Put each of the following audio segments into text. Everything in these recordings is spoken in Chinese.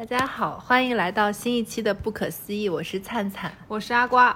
大家好，欢迎来到新一期的不可思议，我是灿灿，我是阿瓜。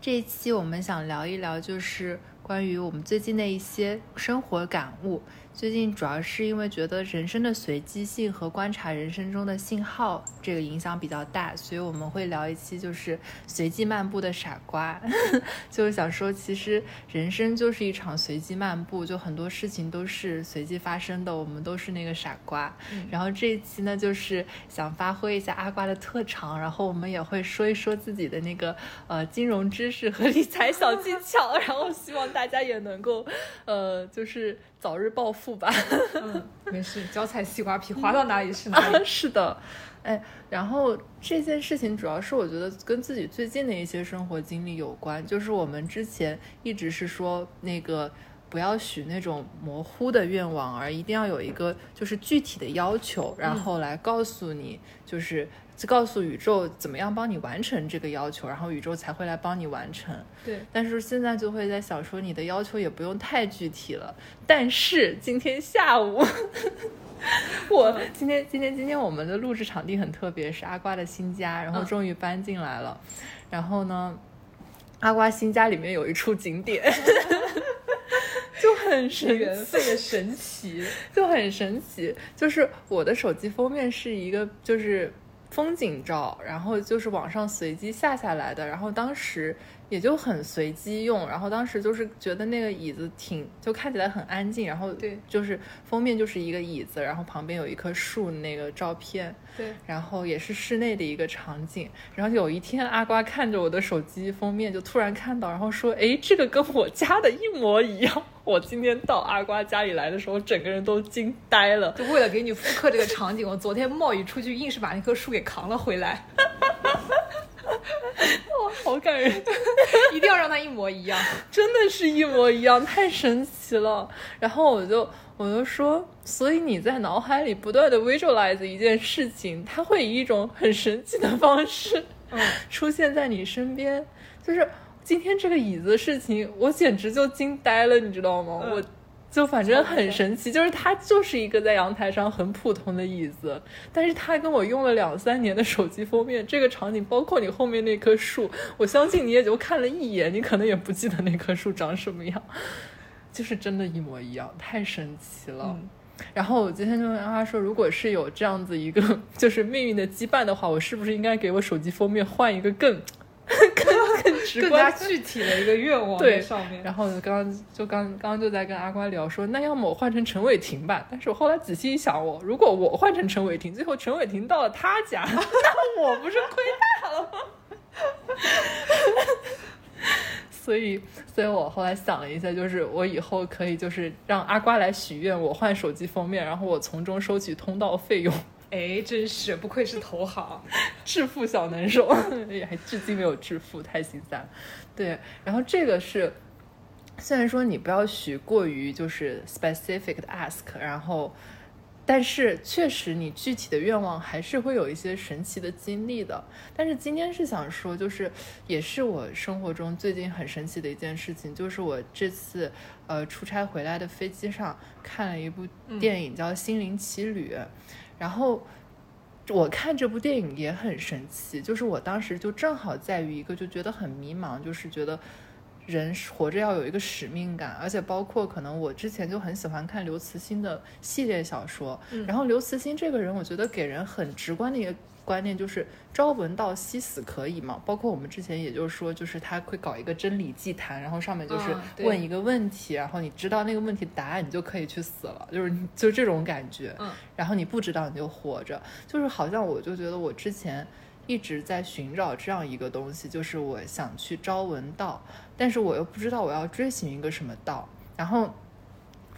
这一期我们想聊一聊，就是关于我们最近的一些生活感悟。最近主要是因为觉得人生的随机性和观察人生中的信号这个影响比较大，所以我们会聊一期就是随机漫步的傻瓜，就是想说其实人生就是一场随机漫步，就很多事情都是随机发生的，我们都是那个傻瓜。然后这一期呢，就是想发挥一下阿瓜的特长，然后我们也会说一说自己的那个呃金融知识和理财小技巧，然后希望大家也能够呃就是。早日暴富吧，嗯，没事，脚踩西瓜皮，滑到哪里是哪里。是的，哎，然后这件事情主要是我觉得跟自己最近的一些生活经历有关，就是我们之前一直是说那个不要许那种模糊的愿望，而一定要有一个就是具体的要求，然后来告诉你就是。就告诉宇宙怎么样帮你完成这个要求，然后宇宙才会来帮你完成。对，但是现在就会在想说，你的要求也不用太具体了。但是今天下午，我今天今天今天我们的录制场地很特别，是阿瓜的新家，然后终于搬进来了。然后呢，阿瓜新家里面有一处景点，就很 神奇，神奇，就很神奇。就是我的手机封面是一个，就是。风景照，然后就是网上随机下下来的，然后当时也就很随机用，然后当时就是觉得那个椅子挺，就看起来很安静，然后对，就是封面就是一个椅子，然后旁边有一棵树那个照片，对，然后也是室内的一个场景，然后有一天阿瓜看着我的手机封面，就突然看到，然后说，哎，这个跟我家的一模一样。我今天到阿瓜家里来的时候，整个人都惊呆了。就为了给你复刻这个场景，我昨天冒雨出去，硬是把那棵树给扛了回来。哇，好感人！一定要让它一模一样，真的是一模一样，太神奇了。然后我就我就说，所以你在脑海里不断的 visualize 一件事情，它会以一种很神奇的方式，嗯，出现在你身边，就是。今天这个椅子的事情，我简直就惊呆了，你知道吗？我就反正很神奇，就是它就是一个在阳台上很普通的椅子，但是它跟我用了两三年的手机封面，这个场景包括你后面那棵树，我相信你也就看了一眼，你可能也不记得那棵树长什么样，就是真的，一模一样，太神奇了。然后我今天就跟他说，如果是有这样子一个就是命运的羁绊的话，我是不是应该给我手机封面换一个更？更 更直观、更加具体的一个愿望在上面。然后刚刚就刚刚刚就在跟阿瓜聊说，那要么我换成陈伟霆吧。但是我后来仔细一想，我如果我换成陈伟霆，最后陈伟霆到了他家，那我不是亏大了吗？所以，所以我后来想了一下，就是我以后可以就是让阿瓜来许愿，我换手机封面，然后我从中收取通道费用。哎，真是不愧是投行，致富小能手，也还至今没有致富，太心酸。对，然后这个是，虽然说你不要许过于就是 specific 的 ask，然后，但是确实你具体的愿望还是会有一些神奇的经历的。但是今天是想说，就是也是我生活中最近很神奇的一件事情，就是我这次呃出差回来的飞机上看了一部电影叫《心灵奇旅》。然后我看这部电影也很神奇，就是我当时就正好在于一个就觉得很迷茫，就是觉得人活着要有一个使命感，而且包括可能我之前就很喜欢看刘慈欣的系列小说，然后刘慈欣这个人，我觉得给人很直观的一个。观念就是朝闻道夕死可以嘛？包括我们之前也就是说，就是他会搞一个真理祭坛，然后上面就是问一个问题，然后你知道那个问题答案，你就可以去死了，就是就这种感觉。嗯，然后你不知道你就活着，就是好像我就觉得我之前一直在寻找这样一个东西，就是我想去朝闻道，但是我又不知道我要追寻一个什么道。然后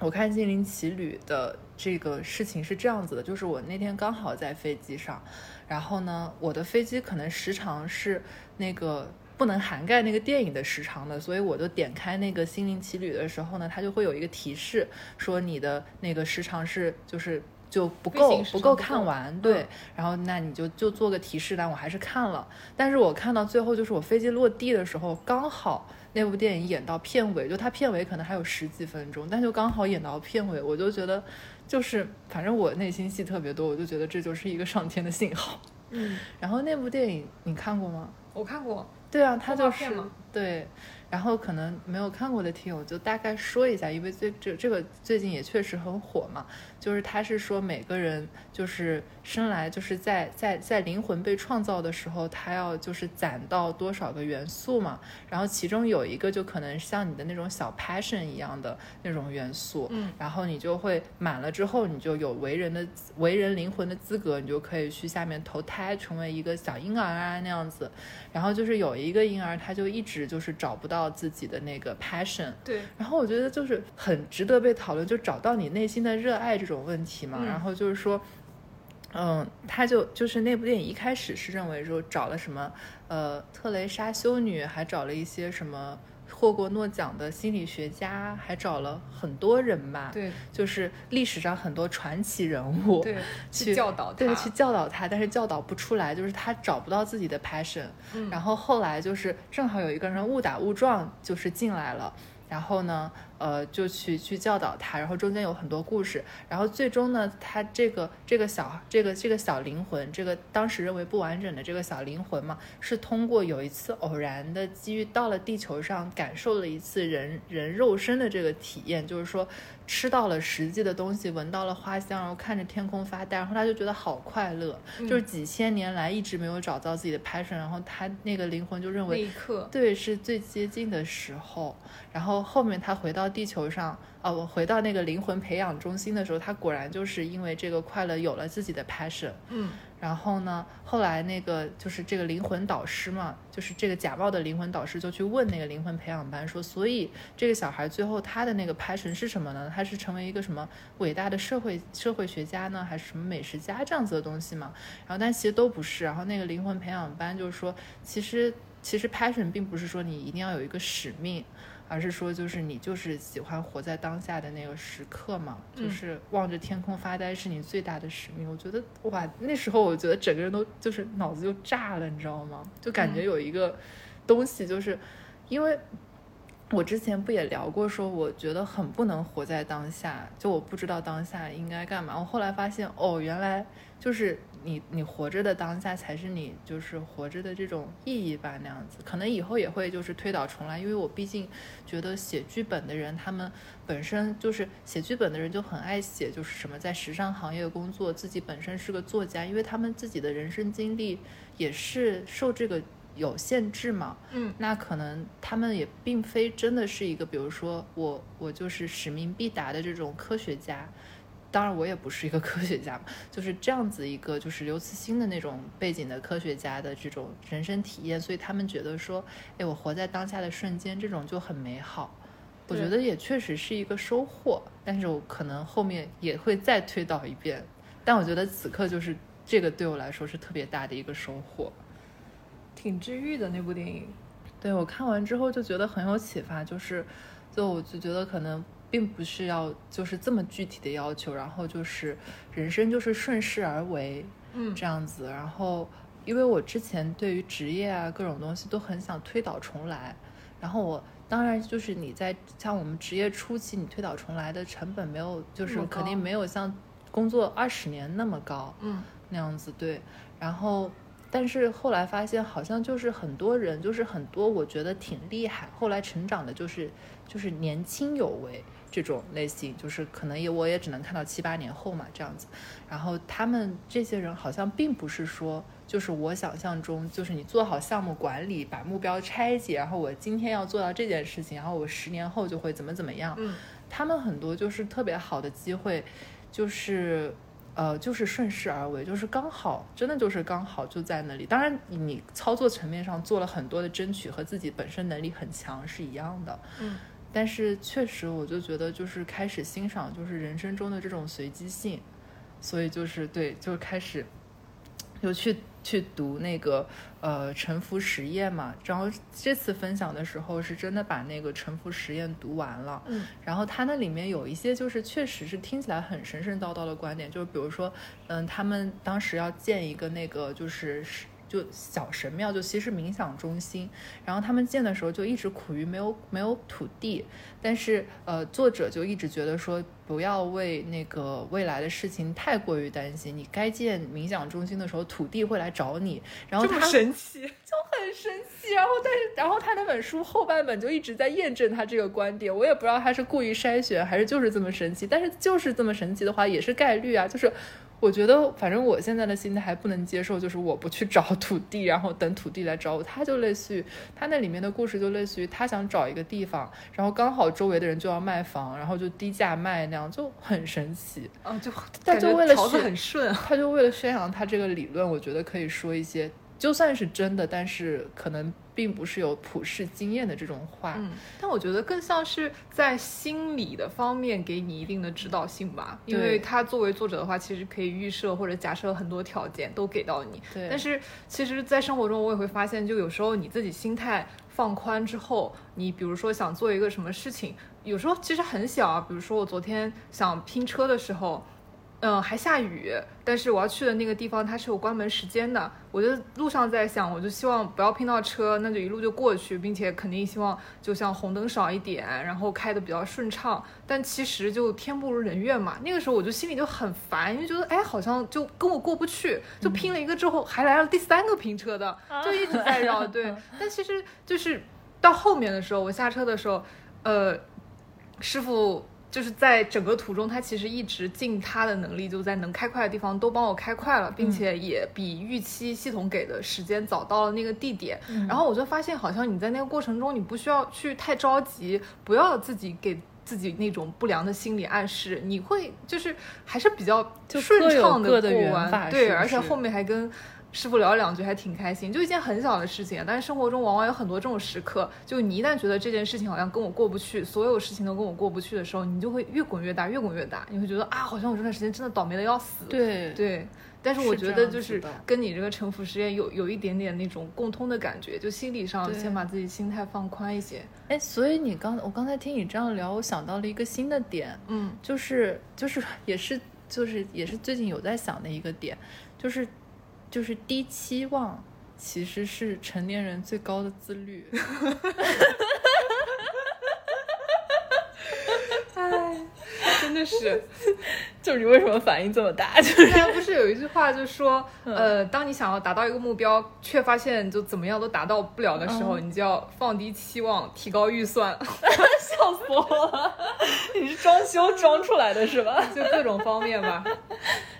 我看《心灵奇旅》的这个事情是这样子的，就是我那天刚好在飞机上。然后呢，我的飞机可能时长是那个不能涵盖那个电影的时长的，所以我就点开那个《心灵奇旅》的时候呢，它就会有一个提示说你的那个时长是就是就不够不够看完，对嗯，然后那你就就做个提示单，我还是看了，但是我看到最后就是我飞机落地的时候，刚好那部电影演到片尾，就它片尾可能还有十几分钟，但就刚好演到片尾，我就觉得就是反正我内心戏特别多，我就觉得这就是一个上天的信号。嗯，然后那部电影你看过吗？我看过，对啊，它就是对，然后可能没有看过的听友就大概说一下，因为最这这个最近也确实很火嘛，就是他是说每个人就是生来就是在在在灵魂被创造的时候，他要就是攒到多少个元素嘛，然后其中有一个就可能像你的那种小 passion 一样的那种元素，嗯，然后你就会满了之后，你就有为人的为人灵魂的资格，你就可以去下面投胎，成为一个小婴儿啊那样子。然后就是有一个婴儿，他就一直就是找不到自己的那个 passion，对，然后我觉得就是很值得被讨论，就找到你内心的热爱这种问题嘛。嗯。然后就是说，嗯，他就就是那部电影一开始是认为说找了什么呃特蕾莎修女，还找了一些什么获过诺奖的心理学家，还找了很多人吧。对就是历史上很多传奇人物，对，去去教导他，对，去教导他，但是教导不出来，就是他找不到自己的 passion。嗯然后后来就是正好有一个人误打误撞就是进来了，然后呢，呃，就去去教导他，然后中间有很多故事，然后最终呢，他这个这个小这个这个小灵魂，这个当时认为不完整的这个小灵魂嘛，是通过有一次偶然的机遇到了地球上，感受了一次人人肉身的这个体验，就是说吃到了实际的东西，闻到了花香，然后看着天空发呆，然后他就觉得好快乐，就是几千年来一直没有找到自己的 passion，然后他那个灵魂就认那为一刻，对，是最接近的时候。然后后面他回到地球上，哦，我回到那个灵魂培养中心的时候，他果然就是因为这个快乐有了自己的 passion。嗯然后呢，后来那个就是这个灵魂导师嘛，就是这个假冒的灵魂导师就去问那个灵魂培养班说，所以这个小孩最后他的那个 passion 是什么呢？他是成为一个什么伟大的社会社会学家呢，还是什么美食家这样子的东西嘛？然后但其实都不是。然后那个灵魂培养班就是说，其实其实 passion 并不是说你一定要有一个使命。而是说，就是你就是喜欢活在当下的那个时刻嘛，就嗯是望着天空发呆是你最大的使命。我觉得哇，那时候我觉得整个人都就是脑子就炸了，你知道吗？就感觉有一个东西，就是因为我之前不也聊过，说我觉得很不能活在当下，就我不知道当下应该干嘛。我后来发现，哦，原来就是你你活着的当下才是你就是活着的这种意义吧，那样子。可能以后也会就是推倒重来，因为我毕竟觉得写剧本的人，他们本身就是写剧本的人就很爱写，就是什么在时尚行业工作，自己本身是个作家，因为他们自己的人生经历也是受这个有限制嘛。嗯那可能他们也并非真的是一个，比如说我我就是使命必达的这种科学家，当然我也不是一个 科学家嘛，就是这样子一个就是刘慈欣的那种背景的科学家的这种人生体验，所以他们觉得说，哎，我活在当下的瞬间，这种就很美好。我觉得也确实是一个收获，但是我可能后面也会再推导一遍，但我觉得此刻就是这个对我来说是特别大的一个收获。挺治愈的那部电影。对我看完之后就觉得很有启发，就是，就我就觉得可能并不是要就是这么具体的要求，然后就是人生就是顺势而为嗯。这样子，然后因为我之前对于职业啊各种东西都很想推倒重来，然后我当然就是你在像我们职业初期，你推倒重来的成本没有，就是肯定没有像工作二十年那么高，嗯。那样子对，然后但是后来发现好像就是很多人就是很多我觉得挺厉害，后来成长的就是就是年轻有为这种类型，就是可能也我也只能看到七八年后嘛这样子，然后他们这些人好像并不是说。就是我想象中，就是你做好项目管理，把目标拆解，然后我今天要做到这件事情，然后我十年后就会怎么怎么样。嗯他们很多就是特别好的机会，就是呃，就是顺势而为，就是刚好，真的就是刚好就在那里。当然，你操作层面上做了很多的争取，和自己本身能力很强是一样的。嗯但是确实，我就觉得就是开始欣赏就是人生中的这种随机性，所以就是对，就开始就去去读那个呃沉浮实验嘛，然后这次分享的时候是真的把那个沉浮实验读完了，嗯，然后它那里面有一些就是确实是听起来很神神叨叨的观点，就是比如说，嗯，他们当时要建一个那个就是就小神庙，就其实冥想中心，然后他们建的时候就一直苦于没有没有土地，但是呃作者就一直觉得说不要为那个未来的事情太过于担心，你该建冥想中心的时候土地会来找你，然后他神奇，就很神奇。然后，但是，然后他那本书后半本就一直在验证他这个观点。我也不知道他是故意筛选，还是就是这么神奇。但是就是这么神奇的话，也是概率啊。就是我觉得，反正我现在的心态还不能接受，就是我不去找土地，然后等土地来找我。他就类似于他那里面的故事，就类似于他想找一个地方，然后刚好周围的人就要卖房，然后就低价卖那样，就很神奇。嗯，就但就为了很顺，他就为了宣扬他这个理论，我觉得可以说一些，就算是真的，但是可能并不是有普世经验的这种话。嗯，但我觉得更像是在心理的方面给你一定的指导性吧，因为对他作为作者的话，其实可以预设或者假设很多条件都给到你。对但是其实，在生活中我也会发现，就有时候你自己心态放宽之后，你比如说想做一个什么事情，有时候其实很小啊，比如说我昨天想拼车的时候。嗯，还下雨，但是我要去的那个地方它是有关门时间的。我就路上在想，我就希望不要拼到车，那就一路就过去，并且肯定希望就像红灯少一点，然后开的比较顺畅。但其实就天不如人愿嘛，那个时候我就心里就很烦，因为觉得哎，好像就跟我过不去，就拼了一个之后还来了第三个拼车的，就一直在绕。对，但其实就是到后面的时候，我下车的时候，呃，师傅。就是在整个途中，他其实一直尽他的能力，就在能开快的地方都帮我开快了，并且也比预期系统给的时间早到了那个地点。然后我就发现，好像你在那个过程中，你不需要去太着急，不要自己给自己那种不良的心理暗示，你会就是还是比较顺畅的过完。法对，而且后面还跟。师傅聊两句还挺开心，就一件很小的事情，但是生活中往往有很多这种时刻，就你一旦觉得这件事情好像跟我过不去，所有事情都跟我过不去的时候，你就会越滚越大，越滚越大，你会觉得啊，好像我这段时间真的倒霉的要死。对对，但是我觉得就是跟你这个沉浮实验有有一点点那种共通的感觉，就心理上对先把自己心态放宽一些。哎，所以你刚我刚才听你这样聊，我想到了一个新的点，嗯就是就是也是就是也是最近有在想的一个点，就是就是低期望其实是成年人最高的自律。哎，真的是。就是你为什么反应这么大？就是不是有一句话就说，嗯呃，当你想要达到一个目标，却发现就怎么样都达到不了的时候，嗯你就要放低期望，提高预算，笑死我了！你是装修装出来的是吧？就各种方面吧。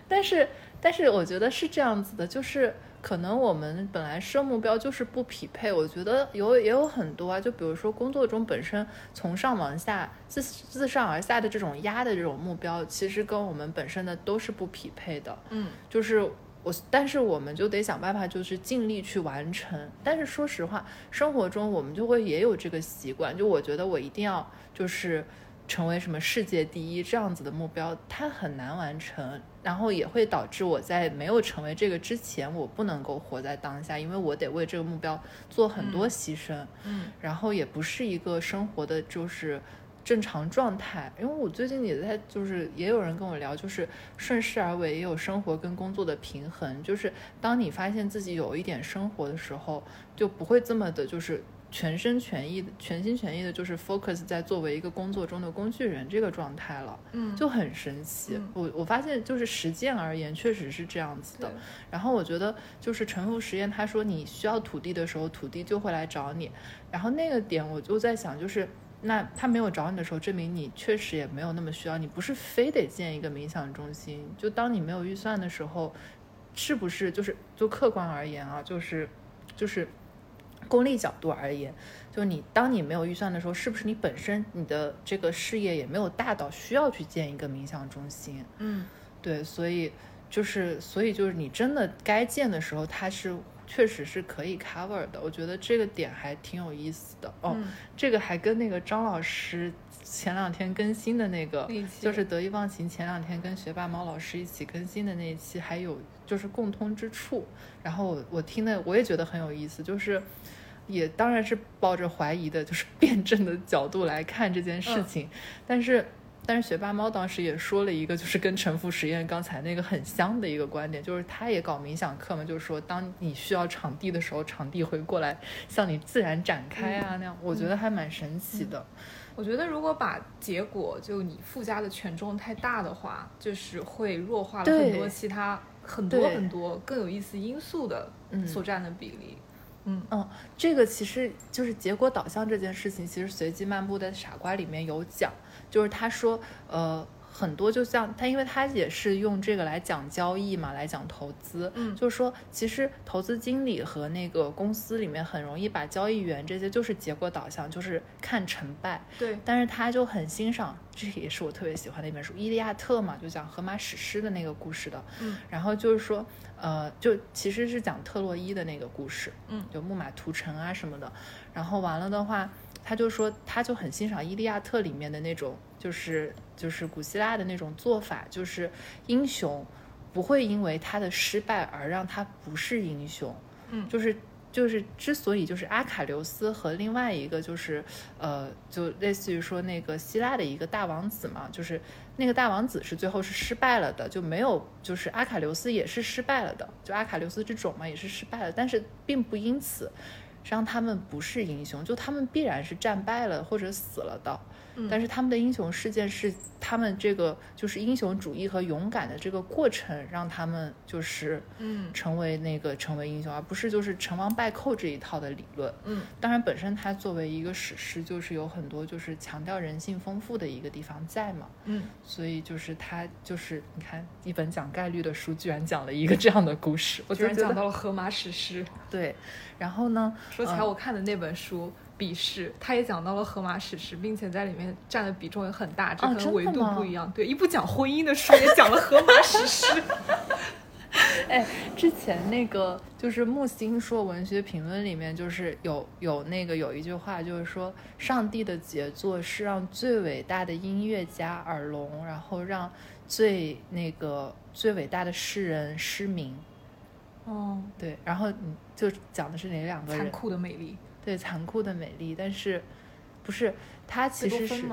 但是，但是我觉得是这样子的，就是可能我们本来设目标就是不匹配。我觉得有也有很多啊，就比如说工作中本身从上往下、自自上而下的这种压的这种目标，其实跟我们本身的都是不匹配的。嗯就是我，但是我们就得想办法，就是尽力去完成。但是说实话，生活中我们就会也有这个习惯，就我觉得我一定要就是成为什么世界第一这样子的目标，它很难完成，然后也会导致我在没有成为这个之前，我不能够活在当下，因为我得为这个目标做很多牺牲，嗯然后也不是一个生活的就是正常状态。因为我最近也在，就是也有人跟我聊，就是顺势而为，也有生活跟工作的平衡。就是当你发现自己有一点生活的时候，就不会这么的，就是。全身全意的、全心全意的，就是 focus 在作为一个工作中的工具人这个状态了，嗯，就很神奇。嗯我我发现，就是实践而言，确实是这样子的。然后我觉得就是沉浮实验，他说你需要土地的时候，土地就会来找你。然后那个点我就在想，就是那他没有找你的时候，证明你确实也没有那么需要，你不是非得建一个冥想中心。就当你没有预算的时候，是不是就是就客观而言啊，就是就是功利角度而言，就你当你没有预算的时候，是不是你本身你的这个事业也没有大到需要去建一个冥想中心？嗯对，所以就是，所以就是你真的该建的时候，它是确实是可以 cover 的。我觉得这个点还挺有意思的哦。嗯这个还跟那个张老师前两天更新的那个就是得意忘形前两天跟学霸猫老师一起更新的那一期，还有就是共通之处。然后我我听的我也觉得很有意思，就是也当然是抱着怀疑的，就是 辩证的角度来看这件事嗯情，但是。但是学霸猫当时也说了一个，就是跟陈腐实验刚才那个很像的一个观点，就是他也搞冥想课嘛，就是说当你需要场地的时候，场地会过来向你自然展开啊，那样我觉得还蛮神奇的。我觉得如果把结果就你附加的权重太大的话，就是会弱化了很多其他很多很多更有意思因素的嗯所占的比例。嗯嗯。嗯，这个其实就是结果导向这件事情，其实随机漫步的傻瓜里面有讲，就是他说，呃，很多就像他，因为他也是用这个来讲交易嘛，来讲投资，嗯。就是说，其实投资经理和那个公司里面很容易把交易员这些就是结果导向，就是看成败，对，但是他就很欣赏，这也是我特别喜欢的一本书《伊利亚特》嘛，就讲荷马史诗的那个故事的。嗯，然后就是说，呃，就其实是讲特洛伊的那个故事，嗯，就木马屠城啊什么的。然后完了的话，他就说他就很欣赏《伊利亚特》里面的那种，就是就是古希腊的那种做法，就是英雄不会因为他的失败而让他不是英雄，嗯。就是就是之所以就是阿卡琉斯和另外一个就是呃，就类似于说那个希腊的一个大王子嘛，就是那个大王子是最后是失败了的，就没有就是阿卡琉斯也是失败了的，就阿卡琉斯这种嘛也是失败了，但是并不因此让他们不是英雄，就他们必然是战败了或者死了的。嗯但是他们的英雄事件是他们这个就是英雄主义和勇敢的这个过程，让他们就是嗯成为那个成为英雄，而不是就是成王败寇这一套的理论。嗯当然，本身它作为一个史诗，就是有很多就是强调人性丰富的一个地方在嘛，嗯，所以就是它就是你看一本讲概率的书，居然讲了一个这样的故事，我居然讲到了荷马史诗。对。然后呢，说起来，嗯我看的那本书《笔试》，他也讲到了荷马史诗，并且在里面占的比重也很大，这哦可能维度不一样。对，一部讲婚姻的书也讲了荷马史诗。哎，之前那个就是木星说文学评论里面就是有有那个有一句话，就是说上帝的杰作是让最伟大的音乐家耳聋，然后让最那个最伟大的诗人失明。哦，对，然后你就讲的是哪两个人？残酷的美丽，对，残酷的美丽，但是不是他其实是？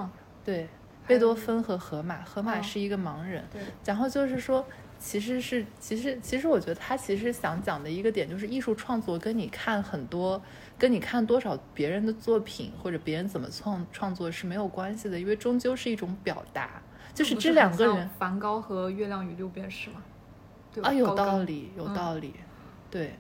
对贝多芬和荷马，荷马哦是一个盲人。对，然后就是说，其实是其实其实我觉得他其实想讲的一个点就是艺术创作跟你看很多，跟你看多少别人的作品或者别人怎么创创作是没有关系的，因为终究是一种表达。就是这两个人梵高和月亮与六便士嘛？啊，有。道理，有嗯道理，对。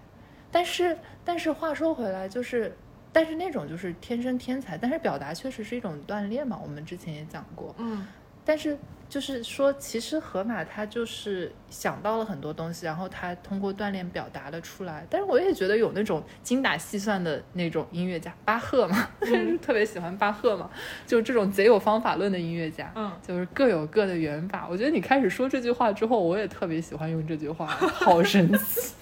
但是但是话说回来，就是但是那种就是天生天才，但是表达确实是一种锻炼嘛，我们之前也讲过。嗯，但是就是说，其实河马他就是想到了很多东西，然后他通过锻炼表达了出来。但是我也觉得有那种精打细算的那种音乐家，巴赫嘛，特别喜欢巴赫嘛，就这种贼有方法论的音乐家，嗯，就是各有各的圆法。我觉得你开始说这句话之后，我也特别喜欢用这句话，好神奇，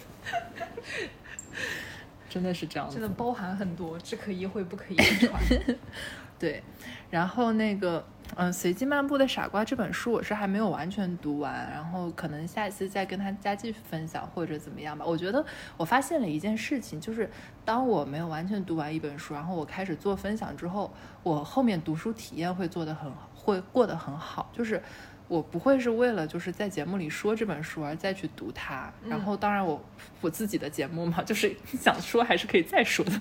真的是这样子真。的包含很多，只可意会不可言传。对，然后那个，嗯，《随机漫步的傻瓜》这本书我是还没有完全读完，然后可能下一次再跟他家继续分享或者怎么样吧。我觉得我发现了一件事情，就是当我没有完全读完一本书，然后我开始做分享之后，我后面读书体验会做得很，会过得很好，就是。我不会是为了就是在节目里说这本书而再去读它，然后当然我我自己的节目嘛，就是想说还是可以再说的，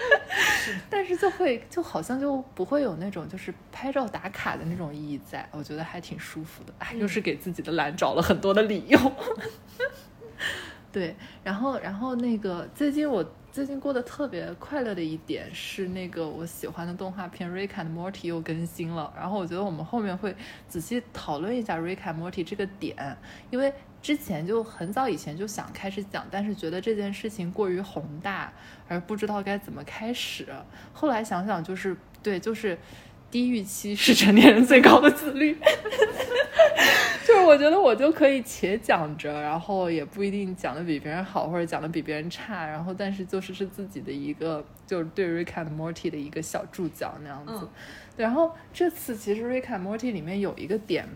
但是就会就好像就不会有那种就是拍照打卡的那种意义在，我觉得还挺舒服的。哎，又是给自己的懒找了很多的理由。对，然后然后那个最近我最近过得特别快乐的一点是那个我喜欢的动画片《Rick and Morty》又更新了，然后我觉得我们后面会仔细讨论一下 Rick and Morty 这个点，因为之前就很早以前就想开始讲，但是觉得这件事情过于宏大，而不知道该怎么开始。后来想想，就是对，就是低预期是成年人最高的自律。就是我觉得我就可以且讲着，然后也不一定讲的比别人好，或者讲的比别人差，然后但是就是是自己的一个，就是对 Rick and Morty 的一个小注脚那样子。然后这次其实 Rick and Morty 里面有一个点，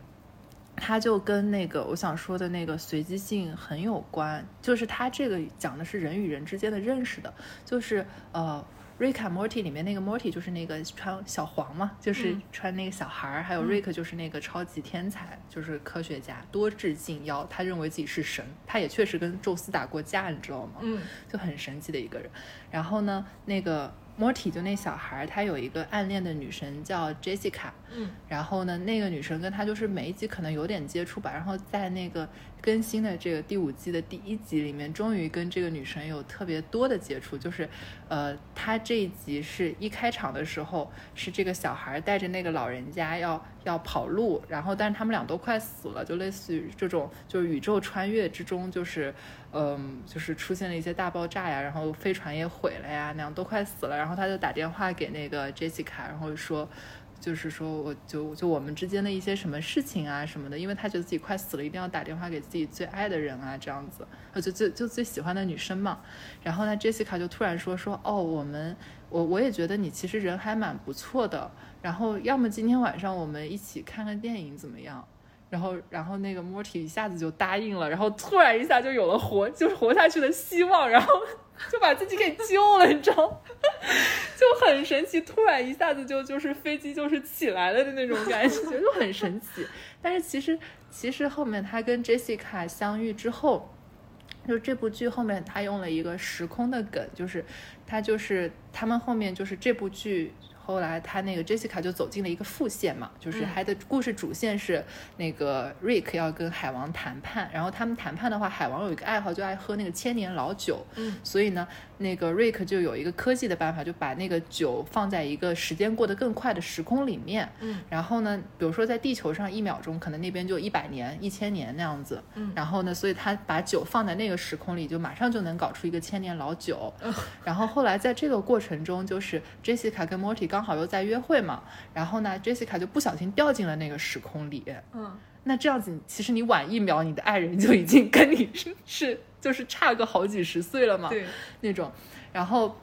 它就跟那个我想说的那个随机性很有关，就是它这个讲的是人与人之间的认识的，就是呃。瑞卡 Morty 里面那个 Morty 就是那个穿小黄嘛，就是穿那个小孩儿，还有瑞克就是那个超级天才，就是科学家，多智近妖，他认为自己是神，他也确实跟宙斯打过架，你知道吗？嗯，就很神奇的一个人。然后呢，那个 Morty 就那小孩儿，他有一个暗恋的女神叫 Jessica，嗯，然后呢，那个女神跟他就是每一集可能有点接触吧，然后在那个。更新的这个第五季的第一集里面，终于跟这个女神有特别多的接触。就是，呃，她这一集是一开场的时候，是这个小孩带着那个老人家要要跑路，然后但是他们俩都快死了，就类似于这种，就是宇宙穿越之中，就是，嗯，就是出现了一些大爆炸呀，然后飞船也毁了呀，那样都快死了，然后他就打电话给那个 Jessica，然后说。就是说，我就就我们之间的一些什么事情啊什么的，因为他觉得自己快死了，一定要打电话给自己最爱的人啊，这样子，就最就最喜欢的女生嘛。然后呢，Jessica 就突然说说，哦，我们我我也觉得你其实人还蛮不错的。然后要么今天晚上我们一起看个电影怎么样？然后然后那个 Morty 一下子就答应了，然后突然一下就有了活就是活下去的希望，然后。就把自己给救了，你知道，就很神奇，突然一下子就就是飞机就是起来了的那种感觉，就很神奇。但是其实其实后面他跟 Jessica 相遇之后，就这部剧后面他用了一个时空的梗，就是他就是他们后面就是这部剧。后来他那个 Jessica 就走进了一个副线嘛，就是他的故事主线是那个 Rick 要跟海王谈判，然后他们谈判的话，海王有一个爱好就爱喝那个千年老酒，嗯，所以呢，那个 Rick 就有一个科技的办法，就把那个酒放在一个时间过得更快的时空里面，嗯，然后呢，比如说在地球上一秒钟，可能那边就一百年、一千年那样子，嗯，然后呢，所以他把酒放在那个时空里，就马上就能搞出一个千年老酒，然后后来在这个过程中，就是 Jessica 跟 Morty 刚。刚好又在约会嘛，然后呢，Jessica 就不小心掉进了那个时空里。嗯，那这样子，其实你晚一秒，你的爱人就已经跟你是就是差个好几十岁了嘛。对，那种，然后。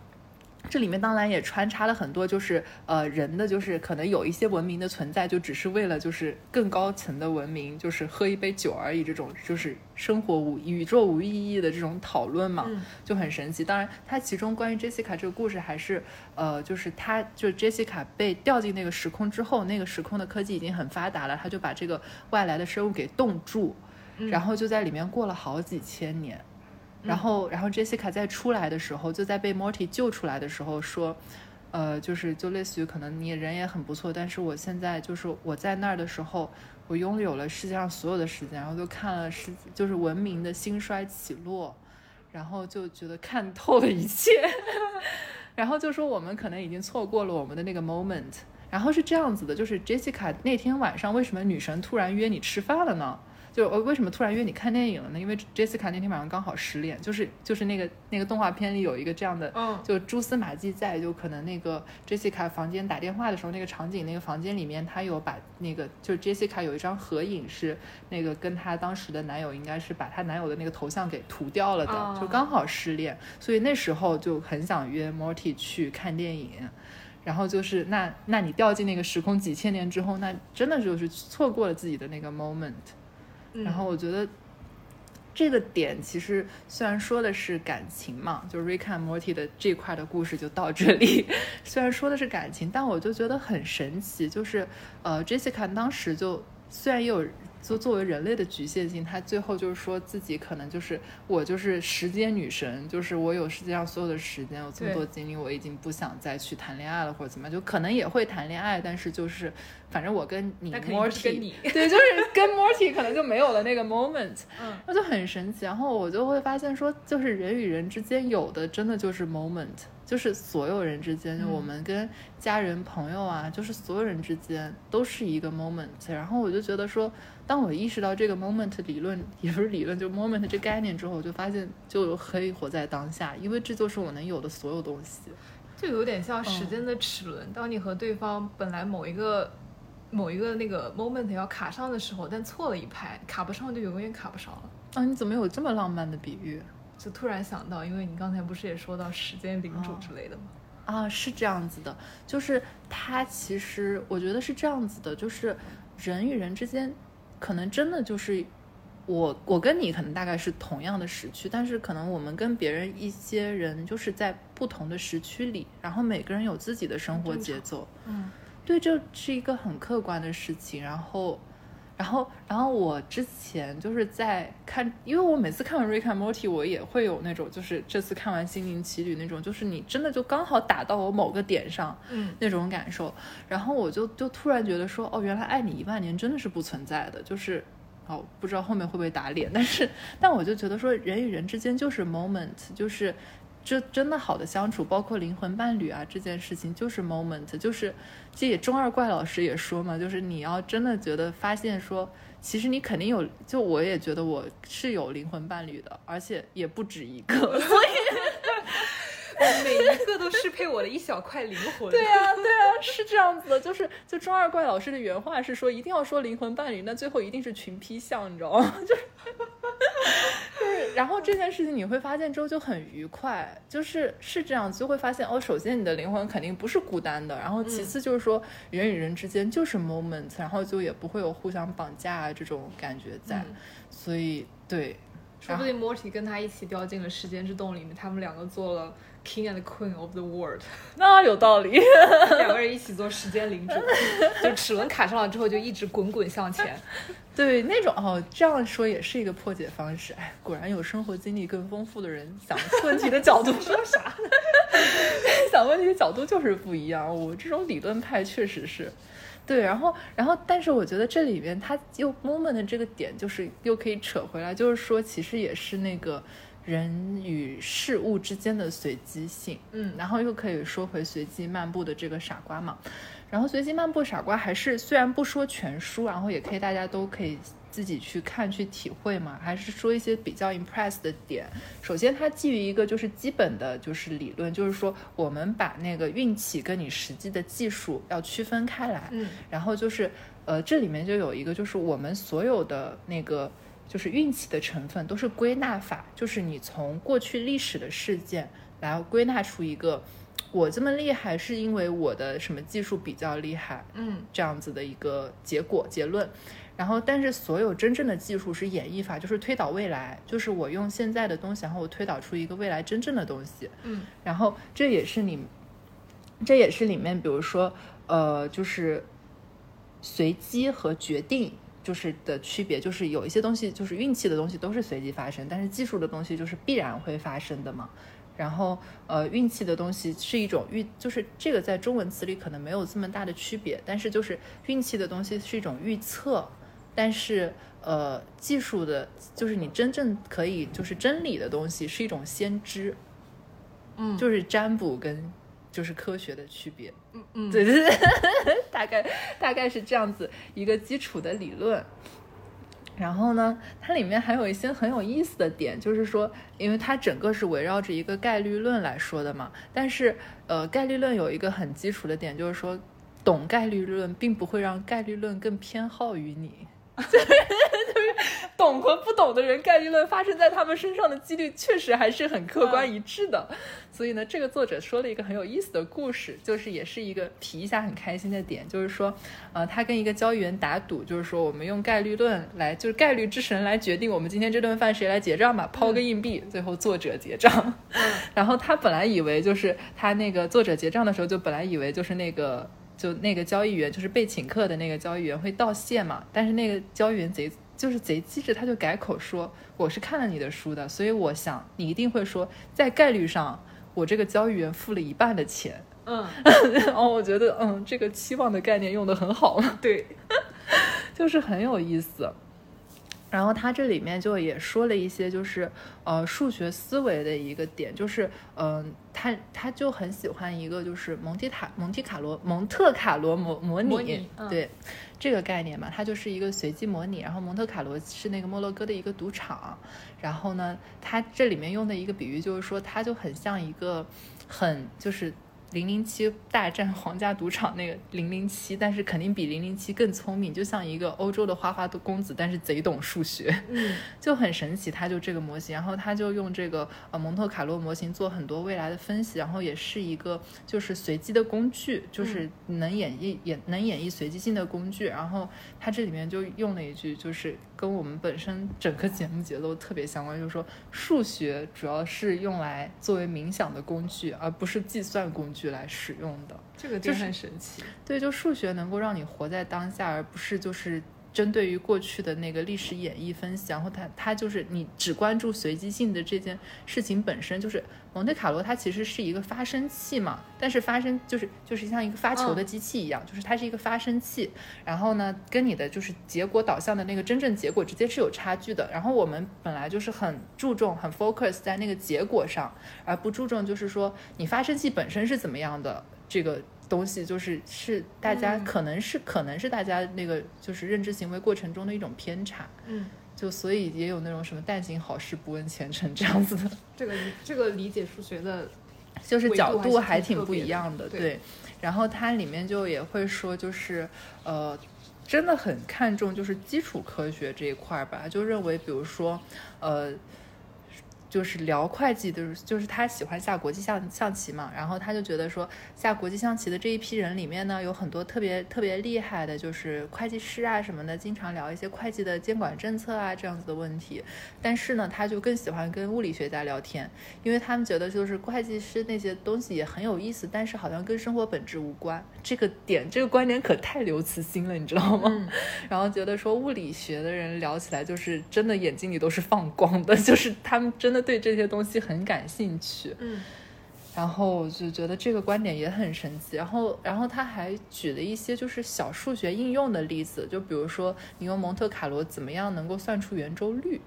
这里面当然也穿插了很多，就是呃人的，就是可能有一些文明的存在，就只是为了就是更高层的文明，就是喝一杯酒而已，这种就是生活无宇宙无意义的这种讨论嘛，就很神奇。当然，它其中关于 Jessica 这个故事还是呃，就是他就 Jessica 被掉进那个时空之后，那个时空的科技已经很发达了，他就把这个外来的生物给冻住，然后就在里面过了好几千年。然后，然后 Jessica 在出来的时候，就在被 Morty 救出来的时候说，呃，就是就类似于可能你人也很不错，但是我现在就是我在那儿的时候，我拥有了世界上所有的时间，然后就看了世就是文明的兴衰起落，然后就觉得看透了一切，然后就说我们可能已经错过了我们的那个 moment，然后是这样子的，就是 Jessica 那天晚上为什么女神突然约你吃饭了呢？就我为什么突然约你看电影了呢？因为 Jessica 那天晚上刚好失恋，就是就是那个那个动画片里有一个这样的，就蛛丝马迹在，就可能那个 Jessica 房间打电话的时候，那个场景，那个房间里面她有把那个就是 Jessica 有一张合影，是那个跟她当时的男友应该是把她男友的那个头像给涂掉了的，就刚好失恋，所以那时候就很想约 Morty 去看电影，然后就是那那你掉进那个时空几千年之后，那真的就是错过了自己的那个 moment。然后我觉得这个点其实虽然说的是感情嘛，就 Rick and Morty 的这块的故事就到这里。虽然说的是感情，但我就觉得很神奇，就是呃，Jessica 当时就虽然也有。作作为人类的局限性，他最后就是说自己可能就是我就是时间女神，就是我有世界上所有的时间，有这么多精力，我已经不想再去谈恋爱了或者怎么样，就可能也会谈恋爱，但是就是反正我跟你 Morty，对，就是跟 Morty 可能就没有了那个 moment，嗯，那就很神奇。然后我就会发现说，就是人与人之间有的真的就是 moment。就是所有人之间，就我们跟家人、朋友啊，就是所有人之间都是一个 moment。然后我就觉得说，当我意识到这个 moment 理论也不是理论，就 moment 这概念之后，我就发现就可以活在当下，因为这就是我能有的所有东西。就有点像时间的齿轮，当你和对方本来某一个某一个那个 moment 要卡上的时候，但错了一拍，卡不上就永远卡不上了。啊，你怎么有这么浪漫的比喻？就突然想到，因为你刚才不是也说到时间领主之类的吗？啊，是这样子的，就是它其实我觉得是这样子的，就是人与人之间可能真的就是我我跟你可能大概是同样的时区，但是可能我们跟别人一些人就是在不同的时区里，然后每个人有自己的生活节奏，嗯对，这是一个很客观的事情。然后，然后，然后我之前就是在看，因为我每次看完《Rick and Morty》，我也会有那种，就是这次看完《心灵奇旅》那种，就是你真的就刚好打到我某个点上嗯那种感受。然后我就就突然觉得说，哦，原来爱你一万年真的是不存在的，就是。哦，不知道后面会不会打脸，但是，但我就觉得说，人与人之间就是 moment，就是这真的好的相处，包括灵魂伴侣啊这件事情，就是 moment，就是这也中二怪老师也说嘛，就是你要真的觉得发现说，其实你肯定有，就我也觉得我是有灵魂伴侣的，而且也不止一个，所以每一个都适配我的一小块灵魂。对啊，对啊，是这样子的，就是就中二怪老师的原话是说，一定要说灵魂伴侣，那最后一定是群批像，你知道吗？就是就是，然后这件事情你会发现之后就很愉快，就是是这样子，就会发现哦，首先你的灵魂肯定不是孤单的，然后其次就是说人与人之间就是 moment，然后就也不会有互相绑架啊这种感觉在，嗯所以对。说不定 Morty 跟他一起掉进了时间之洞里面，他们两个做了 King and Queen of the World，那有道理，两个人一起做时间领主，就齿轮卡上了之后就一直滚滚向前。对，那种哦，这样说也是一个破解方式。哎，果然有生活经历更丰富的人想问题的角度说啥呢？想问题的角度就是不一样。我这种理论派确实是，对。然后，然后，但是我觉得这里面它又 moment 的这个点，就是又可以扯回来，就是说其实也是那个人与事物之间的随机性。嗯然后又可以说回随机漫步的这个傻瓜嘛。然后随机漫步傻瓜还是虽然不说全书，然后也可以大家都可以自己去看去体会嘛，还是说一些比较 impress 的点。首先，它基于一个就是基本的就是理论，就是说我们把那个运气跟你实际的技术要区分开来。嗯然后就是呃，这里面就有一个就是我们所有的那个。就是运气的成分都是归纳法，就是你从过去历史的事件来归纳出一个，我这么厉害是因为我的什么技术比较厉害，嗯这样子的一个结果结论。然后，但是所有真正的技术是演绎法，就是推导未来，就是我用现在的东西，然后我推导出一个未来真正的东西。嗯然后这也是你，这也是里面，比如说，呃，就是随机和决定就是的区别，就是有一些东西就是运气的东西都是随机发生，但是技术的东西就是必然会发生的嘛。然后，呃，运气的东西是一种预，就是这个在中文词里可能没有这么大的区别，但是就是运气的东西是一种预测，但是呃，技术的，就是你真正可以就是真理的东西是一种先知，嗯就是占卜跟就是科学的区别。嗯嗯，对对对，大概大概是这样子一个基础的理论。然后呢，它里面还有一些很有意思的点，就是说，因为它整个是围绕着一个概率论来说的嘛。但是，呃，概率论有一个很基础的点，就是说，懂概率论并不会让概率论更偏好于你。就 是就是懂和不懂的人，概率论发生在他们身上的几率确实还是很客观一致的。所以呢，这个作者说了一个很有意思的故事，就是也是一个提一下很开心的点，就是说，呃，他跟一个交易员打赌，就是说我们用概率论来，就是概率之神来决定我们今天这顿饭谁来结账吧，抛个硬币，最后作者结账。然后他本来以为就是他那个作者结账的时候，就本来以为就是那个。就那个交易员，就是被请客的那个交易员会道谢嘛，但是那个交易员贼就是贼机智，他就改口说我是看了你的书的，所以我想你一定会说在概率上我这个交易员付了一半的钱。嗯，然 后我觉得嗯，这个期望的概念用的很好，对，就是很有意思。然后他这里面就也说了一些，就是呃数学思维的一个点，就是嗯、呃，他他就很喜欢一个就是蒙提卡蒙提卡罗蒙特卡罗模模拟，模拟嗯对这个概念嘛，它就是一个随机模拟。然后蒙特卡罗是那个摩洛哥的一个赌场，然后呢，他这里面用的一个比喻就是说，它就很像一个很就是零零七大战皇家赌场那个零零七，但是肯定比零零七更聪明，就像一个欧洲的花花的公子，但是贼懂数学，嗯就很神奇。他就这个模型，然后他就用这个呃蒙特卡洛模型做很多未来的分析，然后也是一个就是随机的工具，就是能演绎也能演绎随机性的工具。然后他这里面就用了一句，就是跟我们本身整个节目节奏特别相关，就是说数学主要是用来作为冥想的工具，而不是计算工具来使用的。这个就很神奇。对，就数学能够让你活在当下，而不是就是针对于过去的那个历史演绎分析，然后它它就是你只关注随机性的这件事情本身，就是蒙特卡罗它其实是一个发生器嘛，但是发生就是就是像一个发球的机器一样，就是它是一个发生器，然后呢跟你的就是结果导向的那个真正结果直接是有差距的，然后我们本来就是很注重很 focus 在那个结果上，而不注重就是说你发生器本身是怎么样的这个东西，就是是大家嗯可能是、可能是大家那个就是认知行为过程中的一种偏差，嗯，就所以也有那种什么但行好事不问前程这样子的，这个理这个理解数学的，就是角度还还挺不一样的，对对。然后它里面就也会说，就是呃，真的很看重就是基础科学这一块儿吧，就认为比如说呃。就是聊会计的，就是他喜欢下国际象象棋嘛，然后他就觉得说下国际象棋的这一批人里面呢，有很多特别特别厉害的，就是会计师啊什么的，经常聊一些会计的监管政策啊这样子的问题。但是呢，他就更喜欢跟物理学家聊天，因为他们觉得就是会计师那些东西也很有意思，但是好像跟生活本质无关。这个点，这个观点可太刘慈欣了，你知道吗？嗯 然后觉得说物理学的人聊起来就是真的眼睛里都是放光的，就是他们真的对这些东西很感兴趣。嗯然后我就觉得这个观点也很神奇。然后，然后他还举了一些就是小数学应用的例子，就比如说你用蒙特卡罗怎么样能够算出圆周率？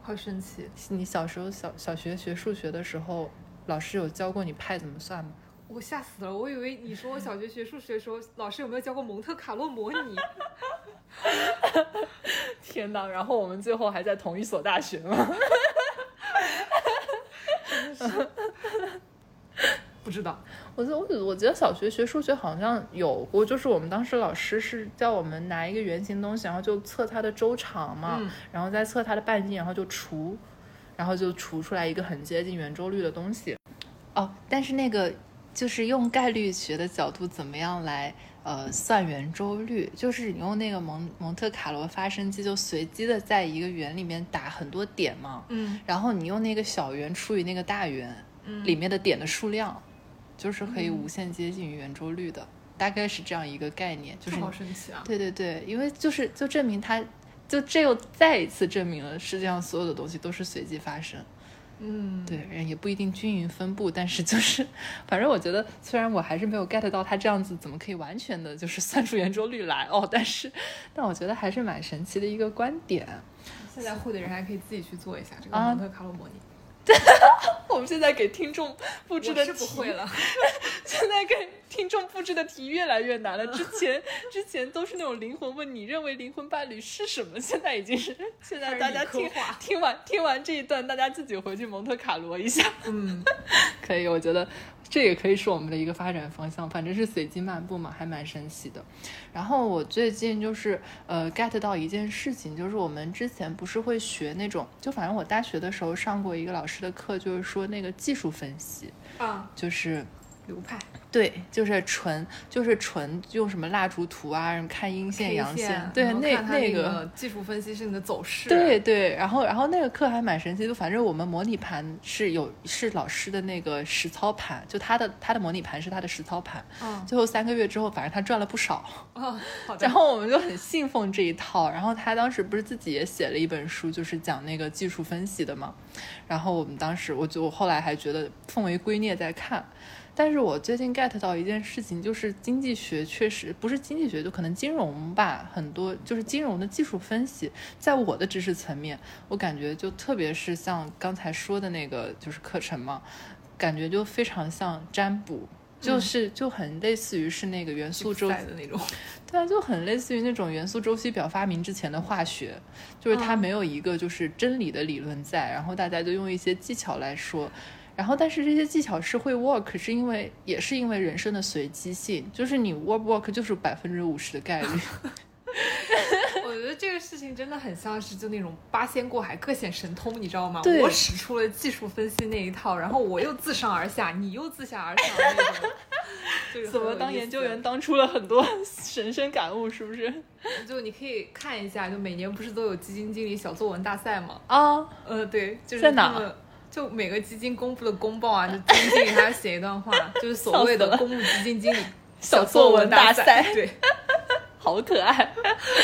好神奇。你小时候小小学学数学的时候，老师有教过你派怎么算吗？我吓死了！我以为你说我小学学数学的时候，老师有没有教过蒙特卡洛模拟？天呐，然后我们最后还在同一所大学吗？不知道。我觉得我我觉得小学学数学好像有过，就是我们当时老师是叫我们拿一个圆形东西，然后就测它的周长嘛，嗯然后再测它的半径，然后就除，然后就除出来一个很接近圆周率的东西。哦，但是那个就是用概率学的角度，怎么样来呃算圆周率？就是你用那个蒙蒙特卡罗发生机，就随机的在一个圆里面打很多点嘛，嗯然后你用那个小圆除以那个大圆，嗯里面的点的数量，就是可以无限接近于圆周率的，大概是这样一个概念。就是好神奇啊！对对对，因为就是就证明它，就这又再一次证明了世界上所有的东西都是随机发生。嗯，对，也不一定均匀分布，但是就是，反正我觉得，虽然我还是没有 get 到他这样子怎么可以完全的就是算出圆周率来哦，但是，但我觉得还是蛮神奇的一个观点。现在会的人还可以自己去做一下这个啊蒙特卡洛模拟。我们现在给听众布置的我是不会了。现在给听众布置的题越来越难了。之前之前都是那种灵魂问，你认为灵魂伴侣是什么？现在已经是 现在大家听 听完听完这一段，大家自己回去蒙特卡罗一下。嗯，可以，我觉得这也可以是我们的一个发展方向。反正是随机漫步嘛，还蛮神奇的。然后我最近就是呃 get 到一件事情，就是我们之前不是会学那种，就反正我大学的时候上过一个老师的课，就是说那个技术分析，啊，就是。流派对，就是纯就是纯用什么蜡烛图啊，什么看阴线、阳线，对，那那个技术分析是你的走势。对对，然后然后那个课还蛮神奇就，反正我们模拟盘是有是老师的那个实操盘，就他的他的模拟盘是他的实操盘，嗯，最后三个月之后，反正他赚了不少，哦，好的。然后我们就很信奉这一套。然后他当时不是自己也写了一本书，就是讲那个技术分析的嘛。然后我们当时，我就我后来还觉得奉为圭臬在看。但是我最近 get 到一件事情，就是经济学确实不是经济学，就可能金融吧，很多就是金融的技术分析，在我的知识层面，我感觉就特别是像刚才说的那个就是课程嘛，感觉就非常像占卜。就是就很类似于是那个元素周期的那种。对啊，就很类似于那种元素周期表发明之前的化学，就是它嗯没有一个就是真理的理论在，然后大家就用一些技巧来说，然后但是这些技巧是会 work，是因为也是因为人生的随机性，就是你 work work 就是百分之五十的概率。我觉得这个事情真的很像是就那种八仙过海各显神通，你知道吗？我使出了技术分析那一套，然后我又自上而下，你又自下而上怎么当研究员当出了很多 神圣感悟，是不是？就你可以看一下，就每年不是都有基金经理小作文大赛吗？啊，呃，对，就是在哪就每个基金公布的公报啊，就基金经理他要写一段话，就是所谓的公募基金经理 小作作文大大赛对，好可爱。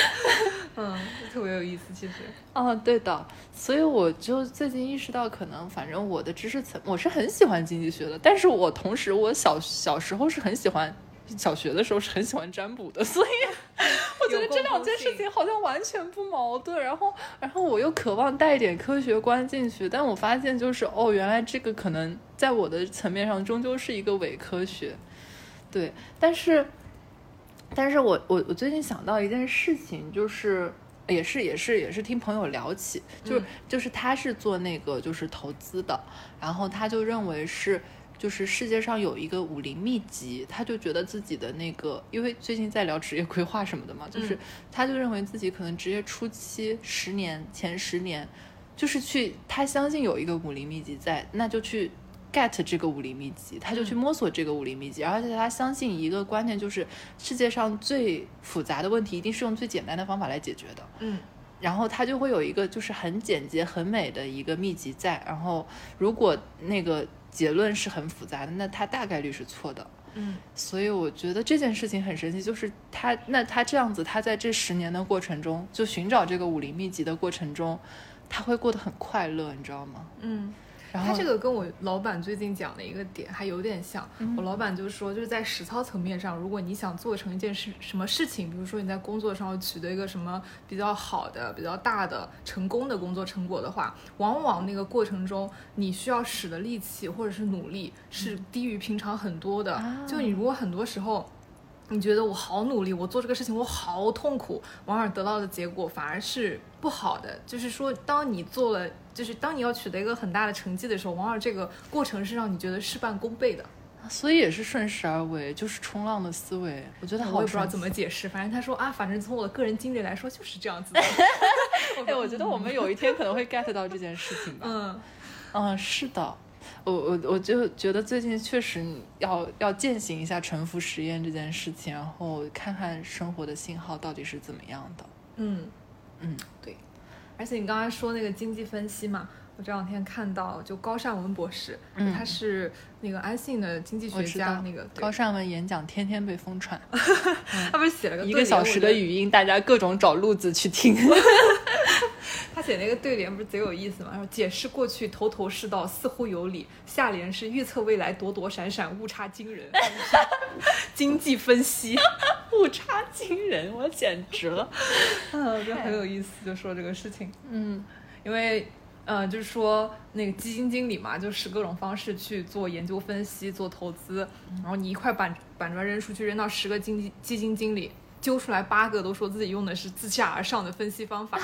嗯，特别有意思，其实。哦，对的，所以我就最近意识到，可能反正我的知识层，我是很喜欢经济学的，但是我同时我小小时候是很喜欢，小学的时候是很喜欢占卜的，所以 我觉得这两件事情好像完全不矛盾。然后，然后我又渴望带一点科学观进去，但我发现就是哦，原来这个可能在我的层面上终究是一个伪科学，对，但是。但是我我我最近想到一件事情，就是也是也是也是听朋友聊起，就是、嗯就是他是做那个就是投资的，然后他就认为是就是世界上有一个武林秘籍，他就觉得自己的那个，因为最近在聊职业规划什么的嘛，就是嗯他就认为自己可能职业初期十年前十年，就是去他相信有一个武林秘籍在，那就去 get 这个武林秘籍，他就去摸索这个武林秘籍，而且他相信一个观念，就是世界上最复杂的问题一定是用最简单的方法来解决的。嗯然后他就会有一个就是很简洁、很美的一个秘籍在。然后如果那个结论是很复杂的，那他大概率是错的。嗯所以我觉得这件事情很神奇，就是他那他这样子，他在这十年的过程中，就寻找这个武林秘籍的过程中，他会过得很快乐，你知道吗？嗯。然后他这个跟我老板最近讲的一个点还有点像。嗯我老板就说，就是在实操层面上，如果你想做成一件事什么事情，比如说你在工作上取得一个什么比较好的、比较大的、成功的工作成果的话，往往那个过程中你需要使的力气或者是努力是低于平常很多的。啊就你如果很多时候。你觉得我好努力，我做这个事情我好痛苦，往往得到的结果反而是不好的。就是说，当你做了，就是当你要取得一个很大的成绩的时候，往往这个过程是让你觉得事半功倍的。所以也是顺势而为，就是冲浪的思维，我觉得好我也不知道怎么解释，反正他说啊，反正从我的个人经历来说就是这样子的。哎，我觉得我们有一天可能会 get 到这件事情吧。嗯，嗯，是的，我我我就觉得最近确实要要践行一下沉浮实验这件事情，然后看看生活的信号到底是怎么样的。嗯嗯，对。而且你刚才说那个经济分析嘛，我这两天看到就高善文博士，嗯。他是那个安信的经济学家，那个对。高善文演讲天天被疯传，他不是写了个一个小时的，语音，大家各种找路子去听。他写那个对联不是贼有意思吗？然后解释过去头头是道，似乎有理；下联是预测未来躲躲闪闪，误差惊人。经济分析，误差惊人，我简直了。嗯，我觉得很有意思，就说这个事情，嗯因为。呃，就是说那个基金经理嘛，就是各种方式去做研究分析、做投资，然后你一块板板砖扔出去，扔到十个经济基金经理，揪出来八个都说自己用的是自下而上的分析方法，